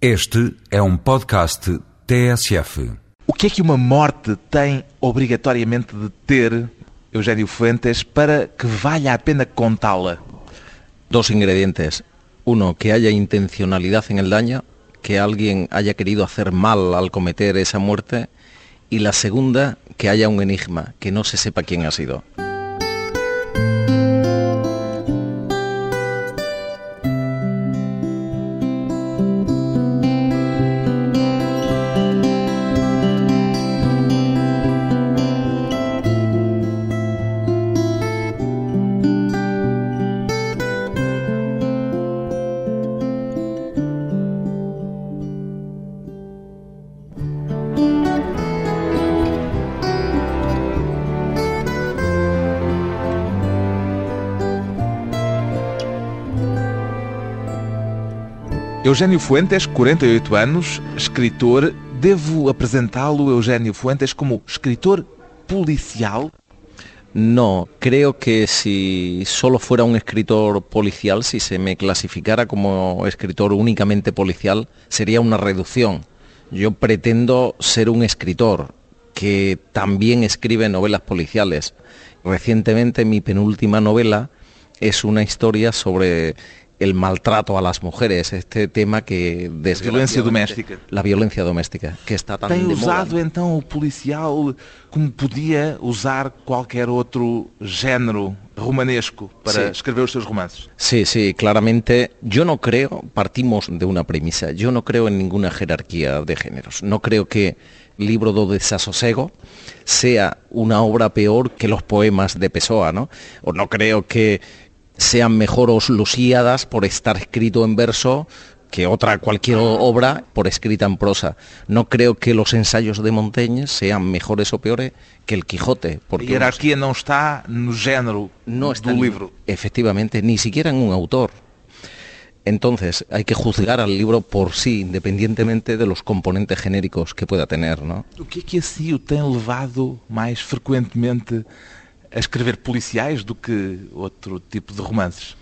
Este é um podcast TSF. O que é que uma morte tem obrigatoriamente de ter, Eugênio Fuentes, para que valha a pena contá-la? Dos ingredientes. Uno, que haya intencionalidad en el daño, que alguien haya querido hacer mal al cometer esa muerte. Y la segunda, que haya un enigma, que no se sepa quién ha sido. Eugênio Fuentes, 48 anos, escritor. Devo apresentá-lo, Eugênio Fuentes, como escritor policial? No, creo que si solo fuera un escritor policial, si se me clasificara como escritor únicamente policial, sería una reducción. Yo pretendo ser un escritor que también escribe novelas policiales. Recientemente mi penúltima novela es una historia sobre el maltrato a las mujeres, este tema que Violência doméstica. La violencia doméstica, que está tan Tem de moda. usado então o policial como podia usar qualquer outro género romanesco para Sí. escrever os seus romances? Sí, sí, claramente. Yo no creo, partimos de una premisa, yo no creo en ninguna jerarquía de géneros. No creo que Libro do Desasosego sea una obra peor que los poemas de Pessoa, ¿no? O no creo que sean mejor os Lusíadas por estar escrito en verso que otra cualquier obra por escrita en prosa. No creo que los ensayos de Montaigne sean mejores o peores que el Quijote, porque hierarquia não está no género no está do ni- livro. Efectivamente, ni siquiera en un autor. Entonces, hay que juzgar al libro por sí, independientemente de los componentes genéricos que pueda tener, ¿no? O que é que o tem levado mais frequentemente a escrever policiais do que outro tipo de romances?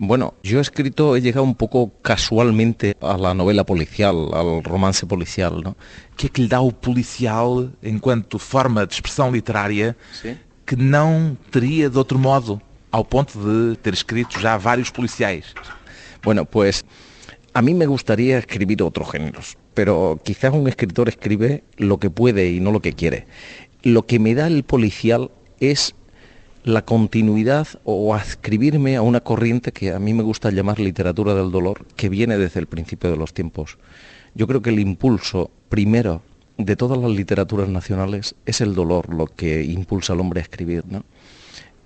Bueno, yo he escrito, he llegado un poco casualmente a la novela policial, al romance policial, ¿no? O que é que lhe dá o policial enquanto forma de expressão literária que não teria de outro modo, ao ponto de ter escrito já vários policiais? Bueno, pues a mí me gustaría escribir otros géneros, pero quizás un escritor escribe lo que puede y no lo que quiere. Lo que me da el policial es la continuidad o adscribirme a una corriente que a mí me gusta llamar literatura del dolor, que viene desde el principio de los tiempos. Yo creo que el impulso primero de todas las literaturas nacionales es el dolor lo que impulsa al hombre a escribir. ¿no?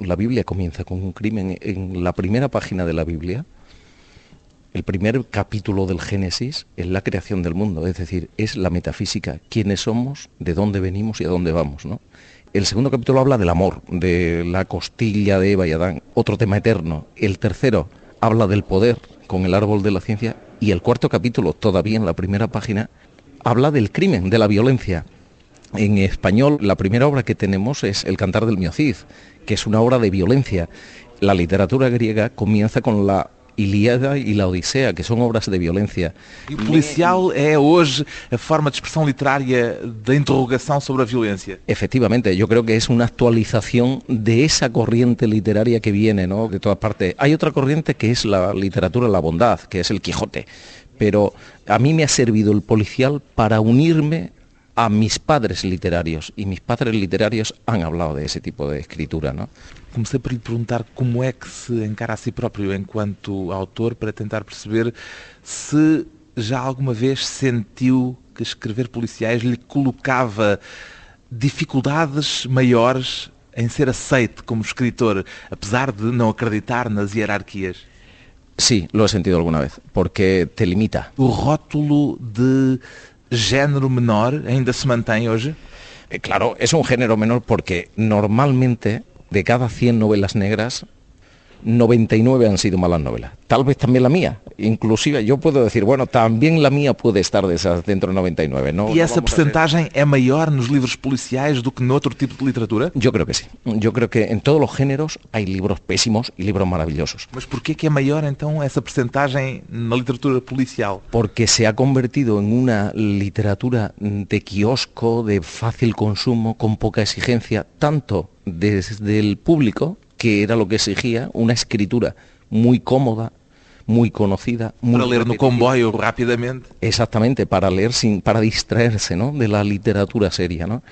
La Biblia comienza con un crimen. En la primera página de la Biblia, el primer capítulo del Génesis es la creación del mundo, es decir, es la metafísica, quiénes somos, de dónde venimos y a dónde vamos. ¿no? El segundo capítulo habla del amor, de la costilla de Eva y Adán, otro tema eterno. El tercero habla del poder con el árbol de la ciencia y el cuarto capítulo, todavía en la primera página, habla del crimen, de la violencia. En español, la primera obra que tenemos es El Cantar del Miocid, que es una obra de violencia. La literatura griega comienza con la Ilíada y la Odisea, que son obras de violencia. E o policial é hoje a forma de expressão literária da interrogação sobre a violência. Efectivamente, yo creo que es una actualización de esa corriente literaria que viene ¿no? de todas partes. Hay otra corriente que es la literatura de la bondad, que es el Quijote, pero a mí me ha servido el policial para unirme a mis padres literarios y mis padres literarios han hablado de ese tipo de escritura. ¿no? Comecei por lhe perguntar como é que se encara a si próprio enquanto autor para tentar perceber se já alguma vez sentiu que escrever policiais lhe colocava dificuldades maiores em ser aceite como escritor, apesar de não acreditar nas hierarquias. Sí, lo he sentido alguna vez, porque te limita. O rótulo de género menor ainda se mantém hoje? Eh, Claro, es un género menor porque normalmente de cada 100 novelas negras, 99 han sido malas novelas. Tal vez también la mía. Inclusive yo puedo decir, bueno, también la mía puede estar de esas dentro de 99. No, e essa porcentagem é maior nos livros policiais do que noutro tipo de literatura? Yo creo que sí. Yo creo que en todos los géneros hay libros pésimos y libros maravillosos. Mas por que é maior então essa porcentagem na literatura policial? Porque se ha convertido en una literatura de kiosco, de fácil consumo, con poca exigencia, tanto desde el público que era lo que exigía una escritura muy cómoda, muy conocida. Muy para leer no comboio rápidamente. Exactamente, para leer sin, para distraerse ¿no? de la literatura seria. ¿no?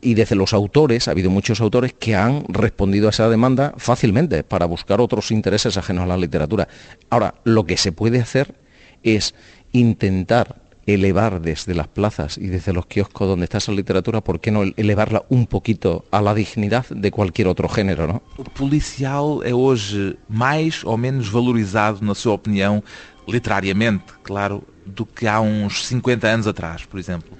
Y desde los autores, ha habido muchos autores que han respondido a esa demanda fácilmente para buscar otros intereses ajenos a la literatura. Ahora, lo que se puede hacer es intentar elevar desde las plazas y desde los kioscos donde está esa literatura, ¿por qué no elevarla un poquito a la dignidad de cualquier otro género, ¿no? O policial é hoje mais ou menos valorizado, na sua opinião, literariamente, claro, do que há uns 50 anos atrás, por exemplo?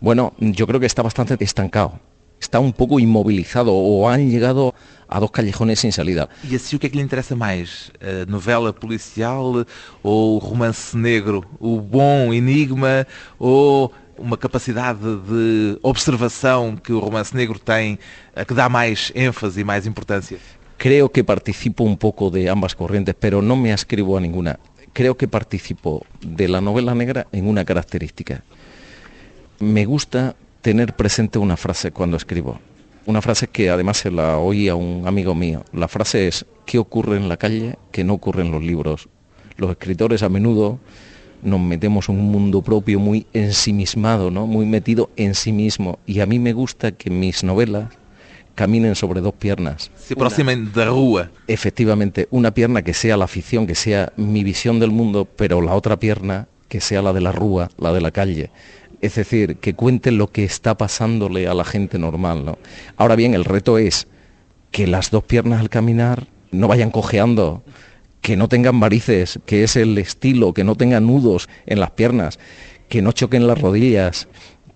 Bueno, yo creo que está bastante estancado. Está un poco inmovilizado o han llegado a dos callejones sin salida. E assim o que é que lhe interessa mais? A novela policial ou o romance negro? O bom enigma ou uma capacidade de observação que o romance negro tem, a que dá mais ênfase e mais importância? Creo que participo un poco de ambas corrientes, pero no me ascribo a ninguna. Creo que participo de la novela negra en una característica. Me gusta tener presente una frase cuando escribo. Una frase que además se la oí a un amigo mío. La frase es, ¿qué ocurre en la calle que no ocurre en los libros? Los escritores a menudo nos metemos en un mundo propio muy ensimismado, ¿no? muy metido en sí mismo. Y a mí me gusta que mis novelas caminen sobre dos piernas. Se aproximen de rúa. Efectivamente, una pierna que sea la afición, que sea mi visión del mundo, pero la otra pierna que sea la de la rúa, la de la calle. Es decir, que cuente lo que está pasándole a la gente normal. ¿no? Ahora bien, el reto es que las dos piernas al caminar no vayan cojeando, que no tengan varices, que es el estilo, que no tengan nudos en las piernas, que no choquen las rodillas,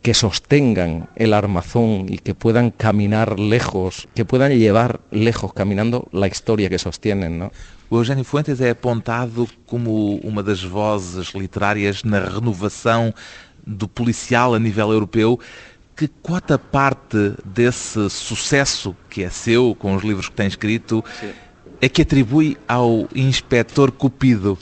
que sostengan el armazón y que puedan caminar lejos, que puedan llevar lejos caminando la historia que sostienen. ¿no? Fuentes é apontado como uma das vozes literárias na renovação do policial a nível europeu. Que quota parte desse sucesso que é seu, com os livros que tem escrito, Sim. é que atribui ao Inspector Cupido?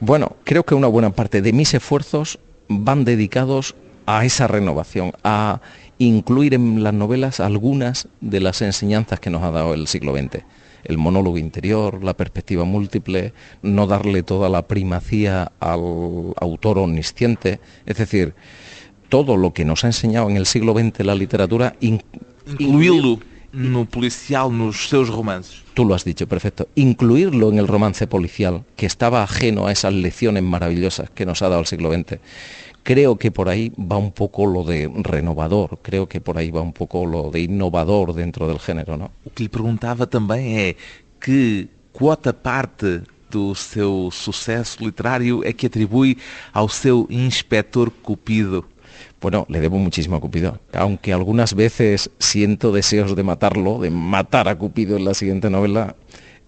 Bueno, creo que una buena parte de mis esfuerzos van dedicados a esa renovación, a incluir en las novelas algunas de las enseñanzas que nos ha dado el siglo XX. El monólogo interior, la perspectiva múltiple, no darle toda la primacía al autor omnisciente, es decir, todo lo que nos ha enseñado en el siglo XX la literatura, in, incluirlo no policial, nos seus romances. Tú lo has dicho, perfecto. Incluirlo en el romance policial, que estaba ajeno a esas lecciones maravillosas que nos ha dado el siglo XX. Creo que por ahí va un poco lo de renovador, creo que por ahí va un poco lo de innovador dentro del género, ¿no? O que lhe perguntava também é que quota parte do seu sucesso literário é que atribui ao seu inspector Cupido? Bueno, le debo muchísimo a Cupido, aunque algunas veces siento deseos de matarlo, de matar a Cupido en la siguiente novela,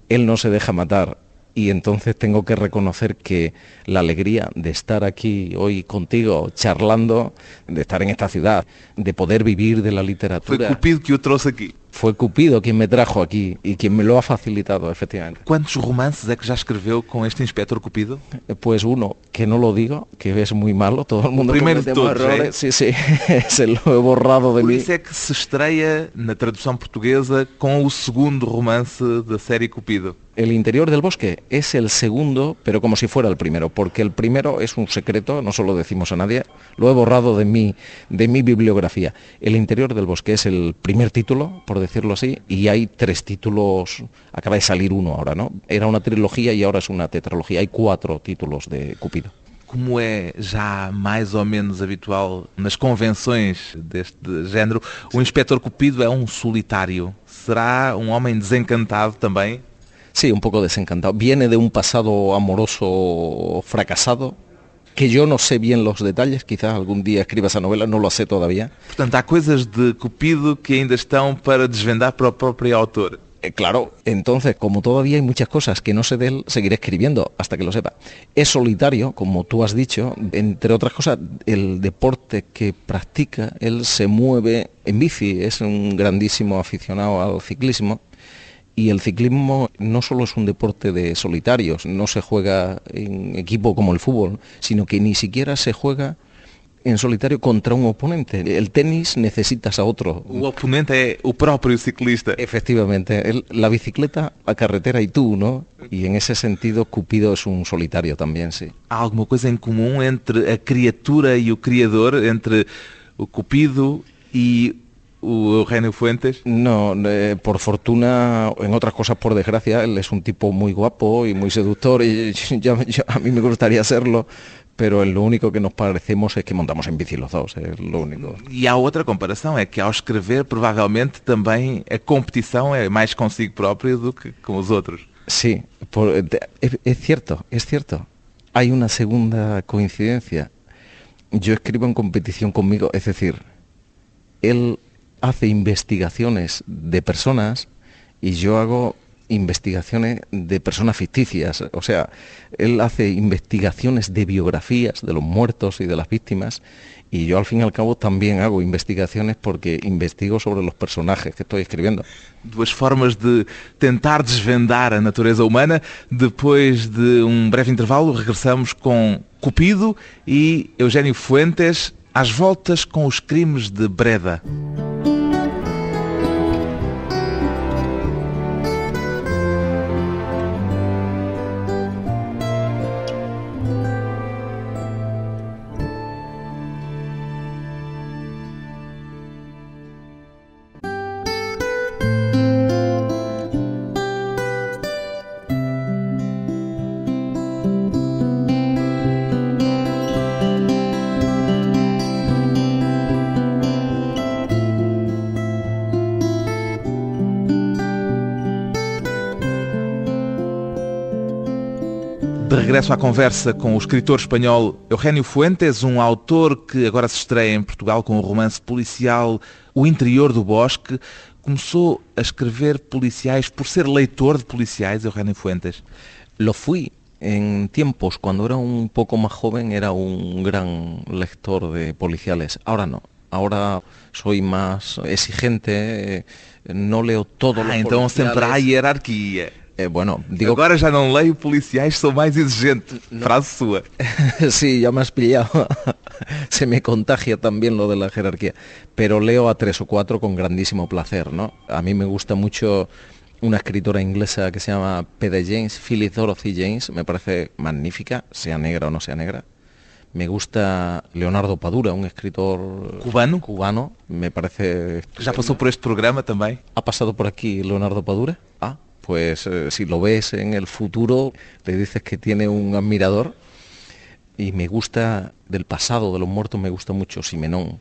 él no se deja matar y entonces tengo que reconocer que la alegría de estar aquí hoy contigo charlando, de estar en esta ciudad, de poder vivir de la literatura. Fue Cupido que otros aquí. Fue Cupido quien me trajo aquí y quien me lo ha facilitado, efectivamente. ¿Cuántos romances es que ya escribió con este inspector Cupido? Pues uno, que no lo digo, que es muy malo, todo el mundo Primeiro de todos, errores. Sí, sí, se lo he borrado de Por mí. isso é que se estreia na tradução portuguesa com o segundo romance da série Cupido. El interior del bosque es el segundo, pero como si fuera el primero, porque el primero es un secreto, no se lo decimos a nadie, lo he borrado de mi, de mi bibliografía. El interior del bosque es el primer título, por decirlo así, y hay tres títulos, acaba de salir uno ahora, ¿no? Era una trilogía y ahora es una tetralogía, hay cuatro títulos de Cupido. Como é já mais ou menos habitual nas convenções deste género, o Inspector Cupido é um solitário. Será um homem desencantado também? Sí, un poco desencantado. Viene de un pasado amoroso fracasado, que yo no sé bien los detalles, quizás algún día escriba esa novela, no lo sé todavía. Portanto, há coisas de Cupido que ainda estão para desvendar para o próprio autor. Eh, claro, entonces, como todavía hay muchas cosas que no sé de él, seguiré escribiendo hasta que lo sepa. Es solitario, como tú has dicho, entre otras cosas, el deporte que practica, él se mueve en bici, es un grandísimo aficionado al ciclismo. Y el ciclismo no solo es un deporte de solitarios, no se juega en equipo como el fútbol, sino que ni siquiera se juega en solitario contra un oponente. El tenis necesitas a otro. O oponente es el propio ciclista. Efectivamente, la bicicleta, la carretera y tú, ¿no? Y en ese sentido Cupido es un solitario también, sí. ¿Hay alguna cosa en común entre la criatura y el criador, entre el Cupido y Eugenio Fuentes? No, eh, por fortuna, en otras cosas por desgracia, él es un tipo muy guapo y muy seductor y a mí me gustaría serlo, pero lo único que nos parecemos es que montamos en bici los dos, es lo único. E há outra comparação, é que ao escrever, provavelmente também a competição é mais consigo próprio do que com os outros. Sí, por, es, es cierto, es cierto. Hay una segunda coincidencia. Yo escribo en competición conmigo, es decir, él hace investigaciones de personas y yo hago investigaciones de personas ficticias, o sea, él hace investigaciones de biografías de los muertos y de las víctimas y yo al fin y al cabo también hago investigaciones porque investigo sobre los personajes que estoy escribiendo. Duas formas de tentar desvendar a natureza humana. Depois de um breve intervalo, regressamos com Cupido e Eugênio Fuentes às voltas com os crimes de Breda. Regresso à conversa com o escritor espanhol Eugenio Fuentes, um autor que agora se estreia em Portugal com o romance policial O Interior do Bosque. Começou a escrever policiais por ser leitor de policiais, Eugenio Fuentes? Lo fui en tiempos, cuando era un poco más joven, era un gran lector de policiales. Ahora no. Ahora soy más exigente, no leo todo ah, lo então sempre há hierarquia. Bueno, digo... Agora já não leio policiais, sou mais exigente. No. Frase sua. sí, ya me has pillado. Se me contagia también lo de la jerarquía. Pero leo a tres o cuatro con grandísimo placer, ¿no? A mí me gusta mucho una escritora inglesa que se llama P.D. James, Phyllis Dorothy James, me parece magnífica, sea negra o no sea negra. Me gusta Leonardo Padura, un escritor cubano. Cubano, me parece. ¿Ya pasó por este programa también? ¿Ha pasado por aquí Leonardo Padura? Ah, pues eh, si lo ves en el futuro, le dices que tiene un admirador. Y me gusta del pasado de los muertos, me gusta mucho Simenón.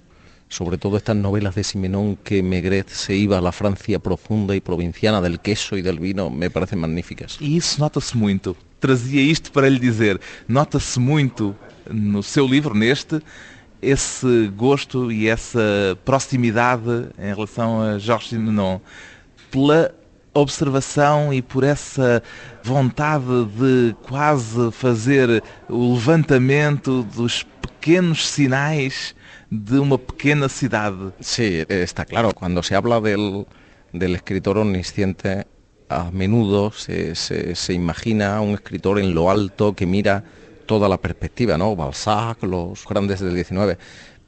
Sobre todo estas novelas de Simenón que Megret se iba a la Francia profunda y provinciana del queso y del vino, me parecen magníficas. E isso nota-se muito. Trazia isto para lhe dizer. Nota-se muito no seu livro, neste, esse gosto e essa proximidade em relação a Georges Simenon. Observação e por essa vontade de quase fazer o levantamento dos pequenos sinais de uma pequena cidade. Sí, está claro. Cuando se habla del, del escritor omnisciente, a menudo se, se, se, imagina a un escritor en lo alto que mira toda la perspectiva, ¿no? Balzac, los grandes del 19.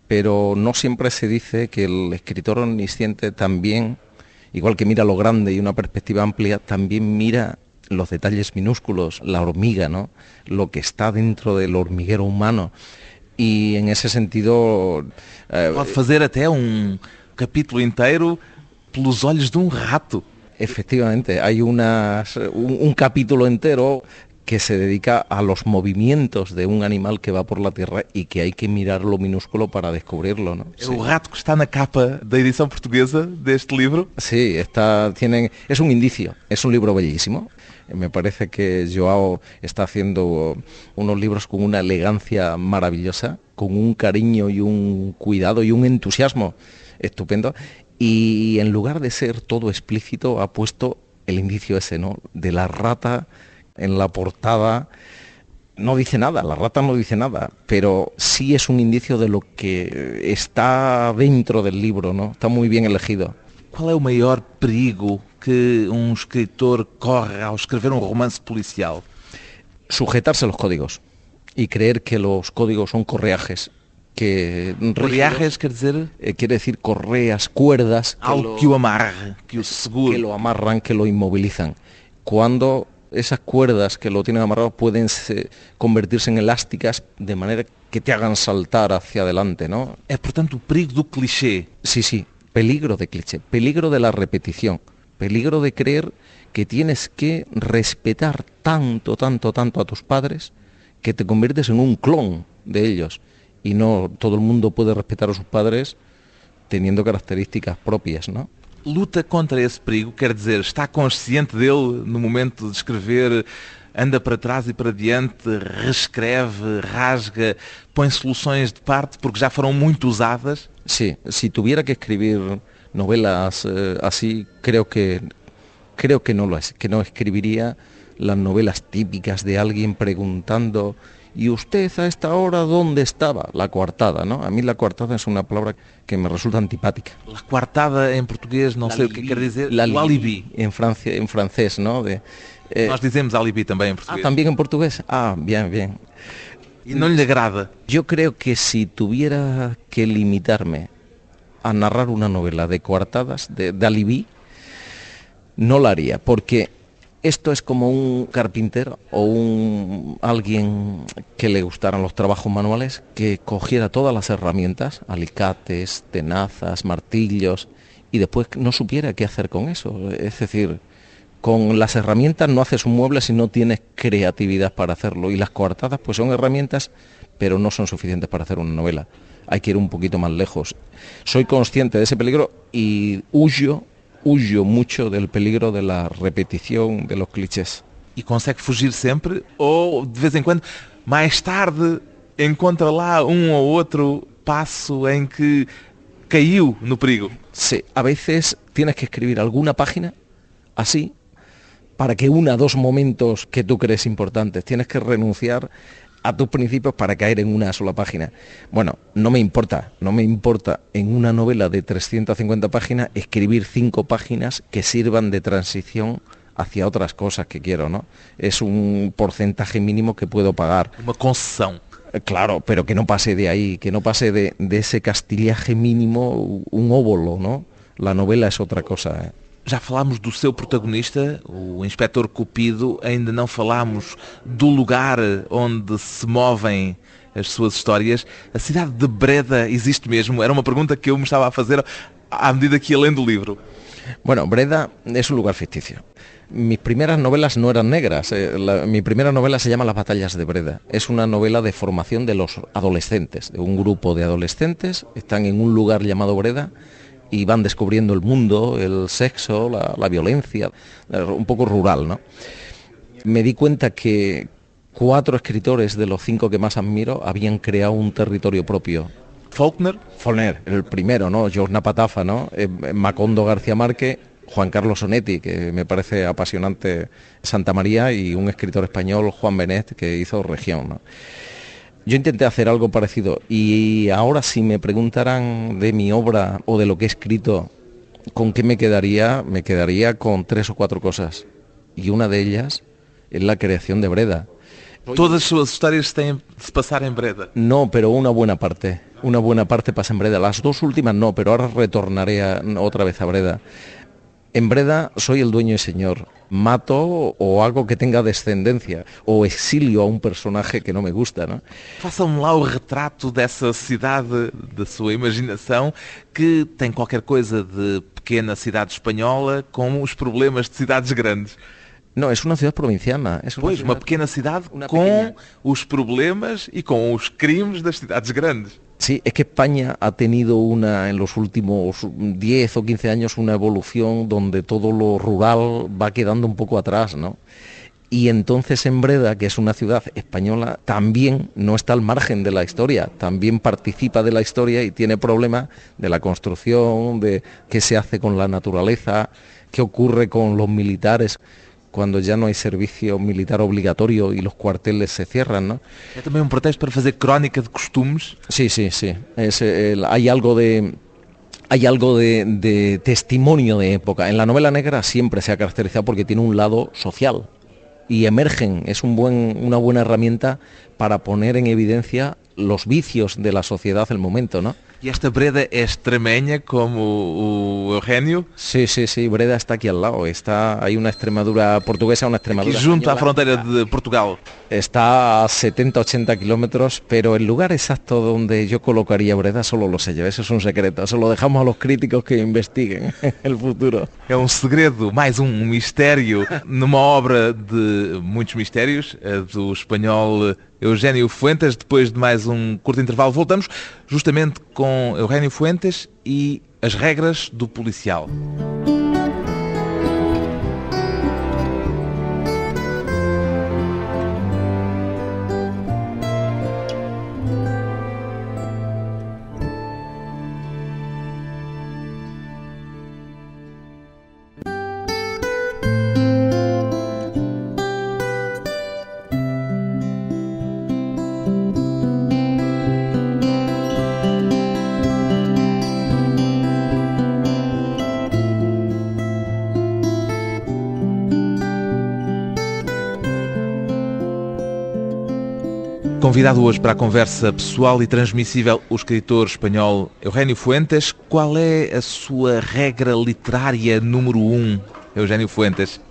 Pero no siempre se dice que el escritor omnisciente también igual que mira lo grande y una perspectiva amplia, también mira los detalles minúsculos, la hormiga, ¿no? lo que está dentro del hormiguero humano. Y en ese sentido... Eh, Pode fazer até um capítulo inteiro pelos olhos de um rato. Efectivamente, hay unas, un, un capítulo entero que se dedica a los movimientos de un animal que va por la tierra y que hay que mirar lo minúsculo para descubrirlo. ¿no? Sí. O rato que está na capa da edição portuguesa deste livro? Sí, está, tienen, es un indicio, es un libro bellísimo. Me parece que Joao está haciendo unos libros con una elegancia maravillosa, con un cariño y un cuidado y un entusiasmo estupendo. Y en lugar de ser todo explícito, ha puesto el indicio ese, ¿no? De la rata en la portada no dice nada, la rata no dice nada, pero sí es un indicio de lo que está dentro del libro, ¿no? Está muy bien elegido. ¿Cuál es el mayor perigo que un escritor corre al escribir un romance policial? Sujetarse a los códigos y creer que los códigos son correajes. Que correajes quiere decir eh, quiere decir correas, cuerdas que lo, que lo amarre, que que lo amarran, que lo inmovilizan. Cuando esas cuerdas que lo tienen amarrado pueden convertirse en elásticas de manera que te hagan saltar hacia adelante, ¿no? Es por tanto perigo del cliché. Sí, sí, peligro de cliché, peligro de la repetición, peligro de creer que tienes que respetar tanto, tanto, tanto a tus padres que te conviertes en un clon de ellos. Y no todo el mundo puede respetar a sus padres teniendo características propias, ¿no? Luta contra esse perigo? Quer dizer, está consciente dele no momento de escrever, anda para trás e para diante, reescreve, rasga, põe soluções de parte porque já foram muito usadas? Sí, si tuviera que escribir novelas eh, así, creo que creo que es, que no escribiría las novelas típicas de alguien preguntando ¿Y usted a esta hora dónde estaba? La coartada, ¿no? A mí la coartada es una palabra que me resulta antipática. La coartada en portugués, no sé o que quer dizer. La alibi. En, Francia, en francés, ¿no? De, eh... Nós dizemos alibi também em português. Ah, también en portugués. Ah, bien, bien. ¿Y no le agrada? Yo creo que si tuviera que limitarme a narrar una novela de coartadas, de, de alibi, no la haría, porque esto es como un carpintero o un alguien que le gustaran los trabajos manuales que cogiera todas las herramientas, alicates, tenazas, martillos y después no supiera qué hacer con eso. Es decir, con las herramientas no haces un mueble si no tienes creatividad para hacerlo y las coartadas pues son herramientas pero no son suficientes para hacer una novela. Hay que ir un poquito más lejos. Soy consciente de ese peligro y huyo huyo mucho del peligro de la repetición de los clichés. E consegue fugir sempre ou de vez em quando, mais tarde, encontra lá um ou outro passo em que caiu no perigo? Sí, a veces tienes que escribir alguna página así para que una dos momentos que tú crees importantes. Tienes que renunciar a tus principios para caer en una sola página. Bueno, no me importa, no me importa en una novela de 350 páginas escribir cinco páginas que sirvan de transición hacia otras cosas que quiero, ¿no? Es un porcentaje mínimo que puedo pagar. Una concesión. Eh, claro, pero que no pase de ahí, que no pase de, de ese castillaje mínimo un óvulo, ¿no? La novela es otra cosa. ¿eh? Já falámos do seu protagonista, o inspetor Cupido, ainda não falámos do lugar onde se movem as suas histórias. A cidade de Breda existe mesmo? Era uma pergunta que eu me estava a fazer à medida que ia lendo o livro. Bueno, Breda es un lugar ficticio. Mis primeras novelas no eran negras. Eh, la, mi primera novela se llama Las batallas de Breda. Es una novela de formación de los adolescentes, de un grupo de adolescentes. Están en un lugar llamado Breda y van descubriendo el mundo, el sexo, la, violencia, un poco rural, ¿no? Me di cuenta que cuatro escritores de los cinco que más admiro habían creado un territorio propio. Faulkner. Faulkner, el primero, ¿no? George Napatafa, ¿no? Eh, Macondo García Márquez, Juan Carlos Sonetti, que me parece apasionante, Santa María, y un escritor español, Juan Benet, que hizo Región, ¿no? Yo intenté hacer algo parecido y ahora si me preguntaran de mi obra o de lo que he escrito, ¿con qué me quedaría? Me quedaría con tres o cuatro cosas. Y una de ellas es la creación de Breda. Todas sus historias tienen que pasar en Breda. No, pero una buena parte. Una buena parte pasa en Breda. Las dos últimas no, pero ahora retornaré otra vez a Breda. En Breda soy el dueño y señor. Mato o algo que tenga descendencia o exilio a un personaje que no me gusta. ¿no? Façam lá o retrato dessa cidade da sua imaginação que tem qualquer coisa de pequena cidade espanhola com os problemas de cidades grandes. Não, é uma cidade provinciana. É uma, pois, cidade, uma pequena cidade com pequena... os problemas e com os crimes das cidades grandes. Sí, es que España ha tenido una, en los últimos 10 o 15 años, una evolución donde todo lo rural va quedando un poco atrás, ¿no? Y entonces en Breda, que es una ciudad española, también no está al margen de la historia, también participa de la historia y tiene problemas de la construcción, de qué se hace con la naturaleza, qué ocurre con los militares cuando ya no hay servicio militar obligatorio y los cuarteles se cierran, ¿no? É também um pretexto para fazer crónica de costumes. Sí, sí, sí. Es, hay algo de hay algo de, de testimonio de época. En la novela negra siempre se ha caracterizado porque tiene un lado social y emergen. Es un buen, una buena herramienta para poner en evidencia los vicios de la sociedad del momento, ¿no? E esta Breda é extremeña como o Eugenio, Sí, sí, sí. Breda está aquí al lado. Está, hay una Extremadura portuguesa, una Extremadura. junto à española. fronteira de Portugal. Está a 70-80 kilómetros, pero el lugar exacto donde yo colocaría Breda solo lo sé yo, eso es un secreto, eso lo dejamos a los críticos que investiguen el futuro. É um segredo, mais um mistério, numa obra de muitos mistérios, a do espanhol Eugénio Fuentes. Depois de mais um curto intervalo, voltamos justamente com Eugénio Fuentes e as regras do policial. Convidado hoje para a conversa pessoal e transmissível o escritor espanhol Eugénio Fuentes, qual é a sua regra literária número um, Eugénio Fuentes?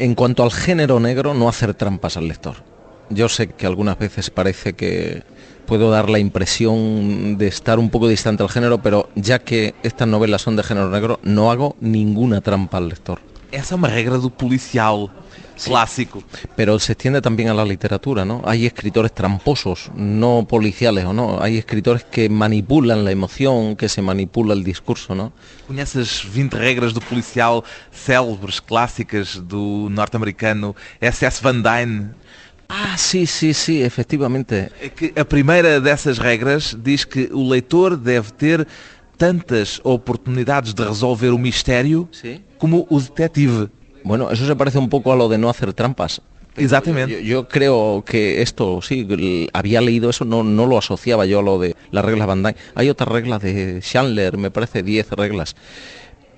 En cuanto al género negro, no hacer trampas al lector. Yo sé que algunas veces parece que puedo dar la impresión de estar un poco distante al género, pero ya que estas novelas son de género negro, no hago ninguna trampa al lector. Essa é uma regra do policial clássico. Pero se extiende también a la literatura, ¿no? Hay escritores tramposos, no policiales o no. Hay escritores que manipulan la emoción, que se manipula el discurso, ¿no? Conheces 20 regras do policial célebres, clássicas do norte-americano S.S. Van Dyne? Ah, sí, sí, sí, efectivamente. É a primeira dessas regras diz que o leitor deve ter tantas oportunidades de resolver o mistério como o detetive. Bueno, eso se parece un poco a lo de no hacer trampas. Exactamente. Yo, yo creo que esto, sí, había leído eso, no, no lo asociaba yo a lo de las reglas Van Dyne. Hay otras reglas de Chandler, me parece 10 reglas.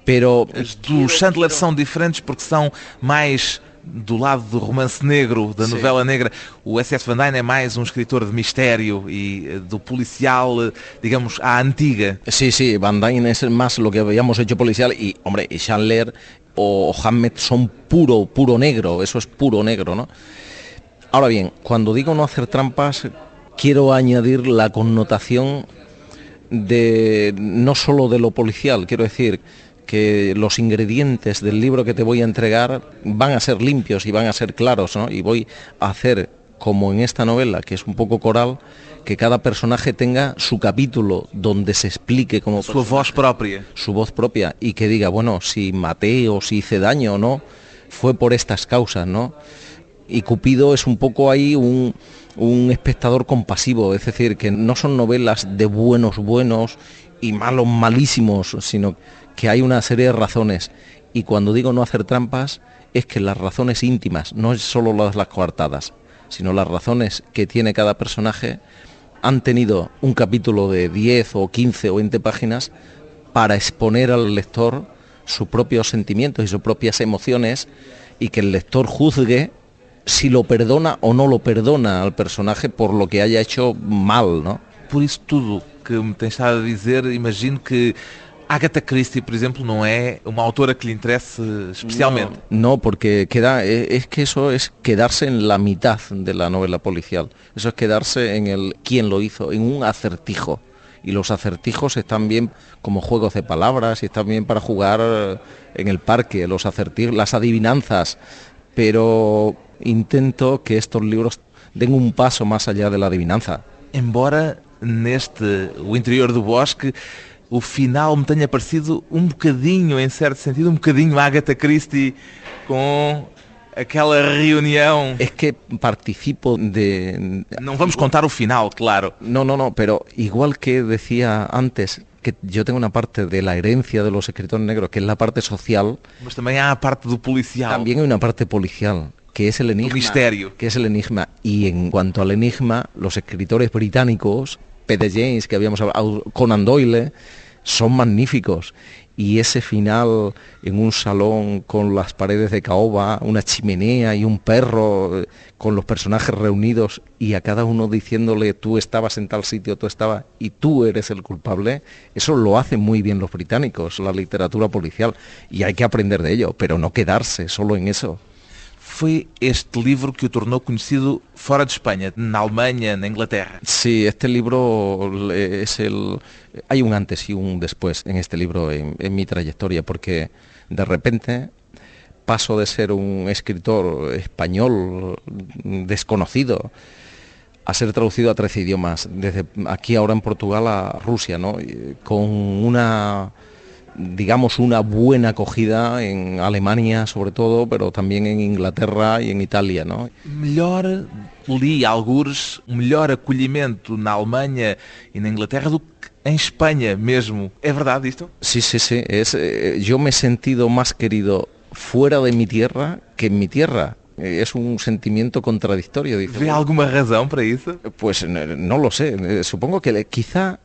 Pero As do Chandler são diferentes porque são mais do lado do romance negro, da Sim. novela negra. O S.S. Van Dyne é mais um escritor de mistério e eh, do policial, eh, digamos, à antiga. Sí, sí, Van Dyne es más lo que habíamos hecho policial y, hombre, Chandler o Hammett son puro, puro negro, eso es puro negro, ¿no? Ahora bien, cuando digo no hacer trampas, quiero añadir la connotación de no solo de lo policial, quiero decir que los ingredientes del libro que te voy a entregar van a ser limpios y van a ser claros, ¿no? Y voy a hacer como en esta novela, que es un poco coral, que cada personaje tenga su capítulo donde se explique como Sua voz própria. su voz propia y que diga, bueno, si maté o si hice daño o no, fue por estas causas, ¿no? Y Cupido es un poco ahí un, un espectador compasivo, es decir, que no son novelas de buenos buenos y malos malísimos, sino que hay una serie de razones. Y cuando digo no hacer trampas, es que las razones íntimas, no es solo las, las coartadas, sino las razones que tiene cada personaje, han tenido un capítulo de 10 o 15 o 20 páginas para exponer al lector sus propios sentimientos y sus propias emociones y que el lector juzgue si lo perdona o no lo perdona al personaje por lo que haya hecho mal, ¿no? Por isso tudo que me tem estado a imagino que Agatha Christie, por exemplo, não é uma autora que lhe interesse especialmente. No, porque queda, eh, es que eso es quedarse en la mitad de la novela policial. Eso es quedarse en el quién lo hizo, en un acertijo. Y los acertijos están bien como juegos de palabras y están bien para jugar eh, en el parque, los acertijos, las adivinanzas. Pero intento que estos libros den un paso más allá de la adivinanza. Embora neste O Interior do Bosque o final me tenha parecido um bocadinho, em certo sentido, um bocadinho Agatha Christie com aquela reunião. Es que participo de... Não vamos contar o final, claro. No, no, no, pero igual que decía antes, que yo tengo una parte de la herencia de los escritores negros, que es la parte social. Mas também há a parte do policial. También hay una parte policial, que es el enigma. misterio. Que es el enigma. Y en cuanto al enigma, los escritores británicos, P.D. James, que habíamos hablado, Conan Doyle, son magníficos. Y ese final en un salón con las paredes de caoba, una chimenea y un perro, eh, con los personajes reunidos y a cada uno diciéndole tú estabas en tal sitio, tú estabas y tú eres el culpable, eso lo hacen muy bien los británicos, la literatura policial. Y hay que aprender de ello, pero no quedarse solo en eso. Foi este livro que o tornou conhecido fora de Espanha, na Alemanha, na Inglaterra. Sí, este libro le- es el... Hay un antes y un después en este libro, en, en mi trayectoria, porque de repente paso de ser un escritor español desconocido a ser traducido a 13 idiomas, desde aquí ahora en Portugal a Rusia, ¿no? Con una digamos una buena acogida en Alemania sobre todo, pero también en Inglaterra y en Italia, ¿no? Melhor li algures, um melhor acolhimento na Alemanha e na Inglaterra do que em Espanha mesmo. É verdade isto? Sí, sí, sí. Es, eh, yo me he sentido más querido fuera de mi tierra que en mi tierra. Eh, es un sentimiento contradictorio. Dice, Vê alguma razão para isso? Pues no, no lo sé. Eh, Supongo que quizá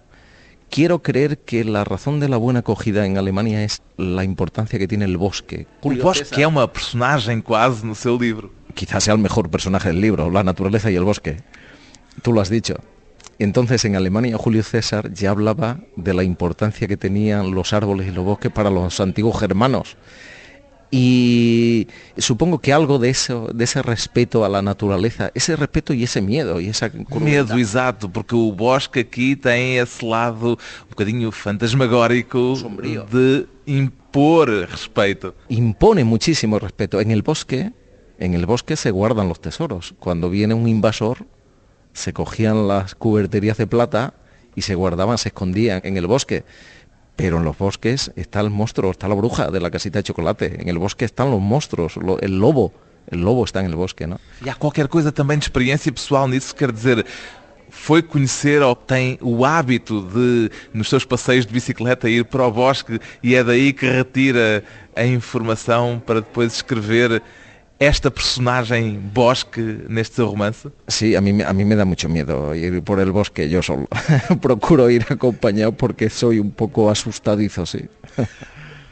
quiero creer que la razón de la buena acogida en Alemania es la importancia que tiene el bosque. O Bosque é uma personagem quase no seu livro. quizás sea el mejor personaje del libro, la naturaleza y el bosque. Tú lo has dicho. Entonces en Alemania Julio César ya hablaba de la importancia que tenían los árboles y los bosques para los antiguos germanos. Y supongo que algo de eso, de ese respeto a la naturaleza, ese respeto y ese miedo y esa crueldad. Medo, exato, porque o Bosque aqui tem esse lado um bocadinho fantasmagórico Sombrío. de impor respeito. impone muchísimo respeto. En el bosque, en el bosque se guardan los tesoros. Cuando viene un invasor, se cogían las cuberterías de plata y se guardaban, se escondían en el bosque. Pero en los bosques está el monstruo, está la bruja de la casita de chocolate. En el bosque están los monstruos, lo- el lobo. El lobo está en el bosque, ¿no? E há qualquer coisa também de experiência pessoal nisso, quer dizer, foi conhecer ou tem o hábito de, nos seus passeios de bicicleta, ir para o bosque e é daí que retira a informação para depois escrever esta personagem Bosque neste seu romance? Sí, a mí, me- a mí me da mucho miedo ir por el bosque yo solo. Procuro ir acompañado porque soy un poco asustadizo, sí.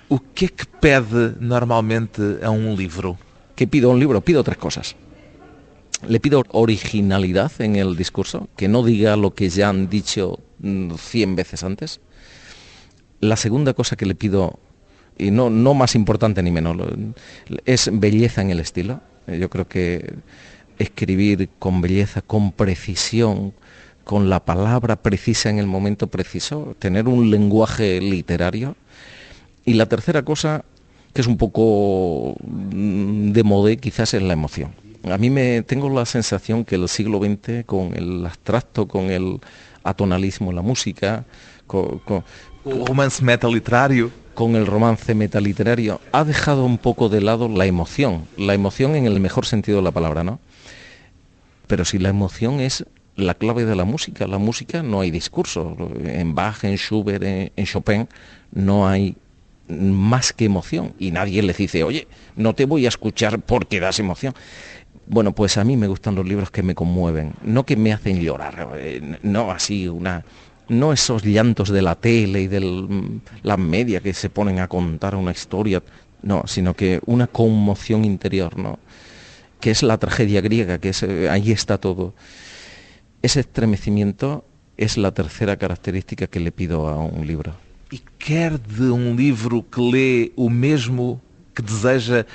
O que é que pede normalmente a um livro? ¿Qué pido a un libro? Pido tres cosas. Le pido originalidad en el discurso, que no diga lo que ya han dicho mm, cien veces antes. La segunda cosa que le pido, y no, no más importante ni menos, es belleza en el estilo. Eh, Yo creo que escribir con belleza, con precisión, con la palabra precisa en el momento preciso, tener un lenguaje literario. Y la tercera cosa, que es un poco mm, de modé, quizás es la emoción. A mí me tengo la sensación que el siglo XX, con el abstracto, con el atonalismo en la música, co- co- O romance metaliterário? Con el romance metaliterario, ha dejado un poco de lado la emoción, la emoción en el mejor sentido de la palabra, ¿no? Pero si la emoción es la clave de la música, la música no hay discurso. En Bach, en Schubert, en, Chopin, no hay más que emoción. Y nadie les dice, oye, no te voy a escuchar porque das emoción. Bueno, pues a mí me gustan los libros que me conmueven, no que me hacen llorar, eh, no así una, no esos llantos de la tele y de la media que se ponen a contar una historia, no, sino que una conmoción interior, ¿no? Que es la tragedia griega, que es, eh, ahí está todo. Ese estremecimiento es la tercera característica que le pido a un libro. E quer de um livro que lê o mesmo que deseja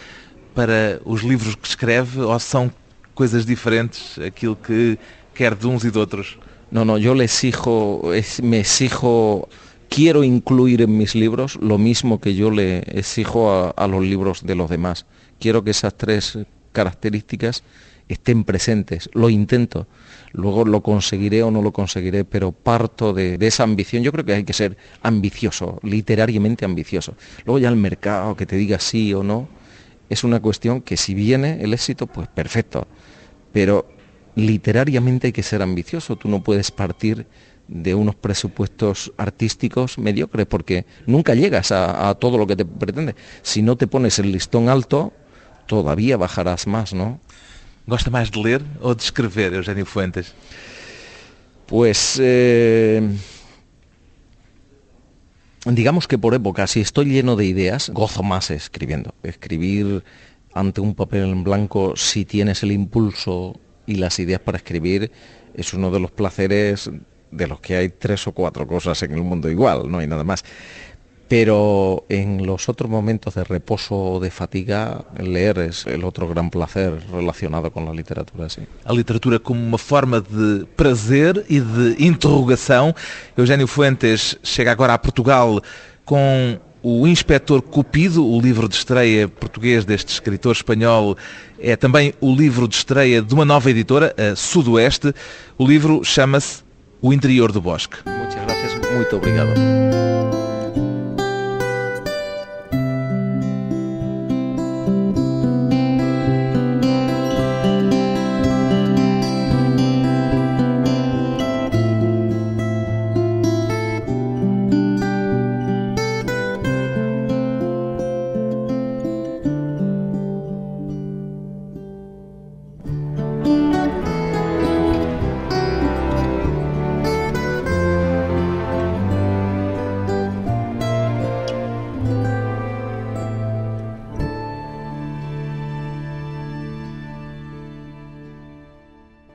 para os livros que escreve ou são coisas diferentes aquilo que quer de uns e de outros? No, no, yo le exijo, me exijo, quiero incluir en mis libros lo mismo que yo le exijo a, a los libros de los demás. Quiero que esas tres características estén presentes. Lo intento. Luego lo conseguiré o no lo conseguiré, pero parto de, de esa ambición. Yo creo que hay que ser ambicioso, literariamente ambicioso. Luego ya el mercado que te diga sí o no, es una cuestión que si viene el éxito, pues perfecto. Pero literariamente hay que ser ambicioso. Tú no puedes partir de unos presupuestos artísticos mediocres, porque nunca llegas a, a todo lo que te pretende. Si no te pones el listón alto, todavía bajarás más, ¿no? Gosta mais de ler ou de escrever, Eugênio Fuentes? Pues eh, digamos que por época, si estoy lleno de ideas, gozo más escribiendo. Escribir ante un papel en blanco, si tienes el impulso y las ideas para escribir, es uno de los placeres de los que hay tres o cuatro cosas en el mundo igual, no hay nada más. Pero en los otros momentos de reposo o de fatiga, leer es el otro gran placer relacionado con la literatura. Sí. A literatura como uma forma de prazer e de interrogação. Eugênio Fuentes chega agora a Portugal com o Inspetor Cupido, o livro de estreia português deste escritor espanhol, é também o livro de estreia de uma nova editora, a Sudoeste. O livro chama-se O Interior do Bosque. Muito obrigado.